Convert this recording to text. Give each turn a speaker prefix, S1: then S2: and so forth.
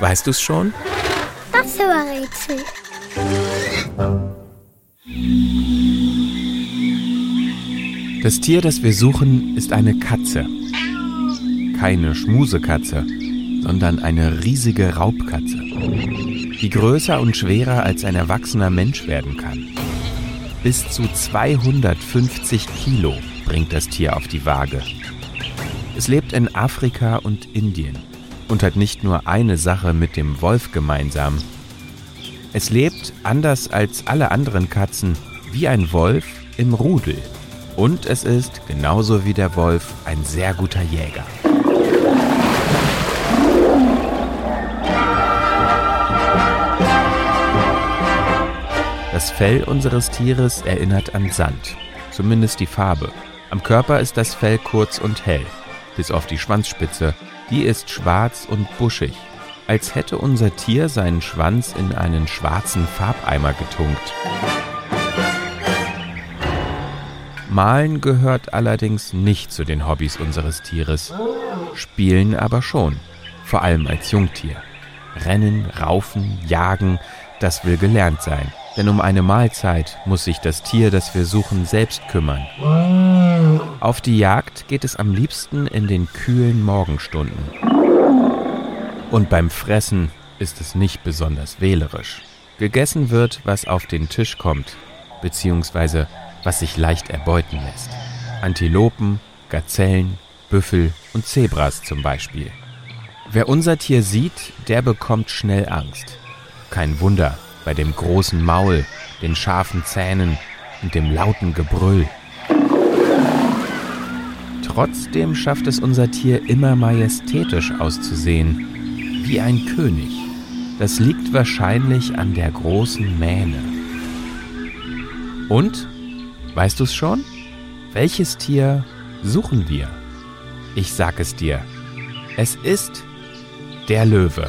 S1: Weißt du es schon?
S2: Das war Rätsel.
S1: Das Tier, das wir suchen, ist eine Katze. Keine Schmusekatze, sondern eine riesige Raubkatze, die größer und schwerer als ein erwachsener Mensch werden kann. Bis zu 250 Kilo bringt das Tier auf die Waage. Es lebt in Afrika und Indien und hat nicht nur eine Sache mit dem Wolf gemeinsam. Es lebt, anders als alle anderen Katzen, wie ein Wolf im Rudel. Und es ist, genauso wie der Wolf, ein sehr guter Jäger. Das Fell unseres Tieres erinnert an Sand, zumindest die Farbe. Am Körper ist das Fell kurz und hell, bis auf die Schwanzspitze, die ist schwarz und buschig, als hätte unser Tier seinen Schwanz in einen schwarzen Farbeimer getunkt. Malen gehört allerdings nicht zu den Hobbys unseres Tieres, spielen aber schon, vor allem als Jungtier. Rennen, raufen, jagen, das will gelernt sein. Denn um eine Mahlzeit muss sich das Tier, das wir suchen, selbst kümmern. Auf die Jagd geht es am liebsten in den kühlen Morgenstunden. Und beim Fressen ist es nicht besonders wählerisch. Gegessen wird, was auf den Tisch kommt, beziehungsweise was sich leicht erbeuten lässt. Antilopen, Gazellen, Büffel und Zebras zum Beispiel. Wer unser Tier sieht, der bekommt schnell Angst. Kein Wunder, bei dem großen Maul, den scharfen Zähnen und dem lauten Gebrüll. Trotzdem schafft es unser Tier immer majestätisch auszusehen, wie ein König. Das liegt wahrscheinlich an der großen Mähne. Und? Weißt du es schon? Welches Tier suchen wir? Ich sag es dir. Es ist der Löwe.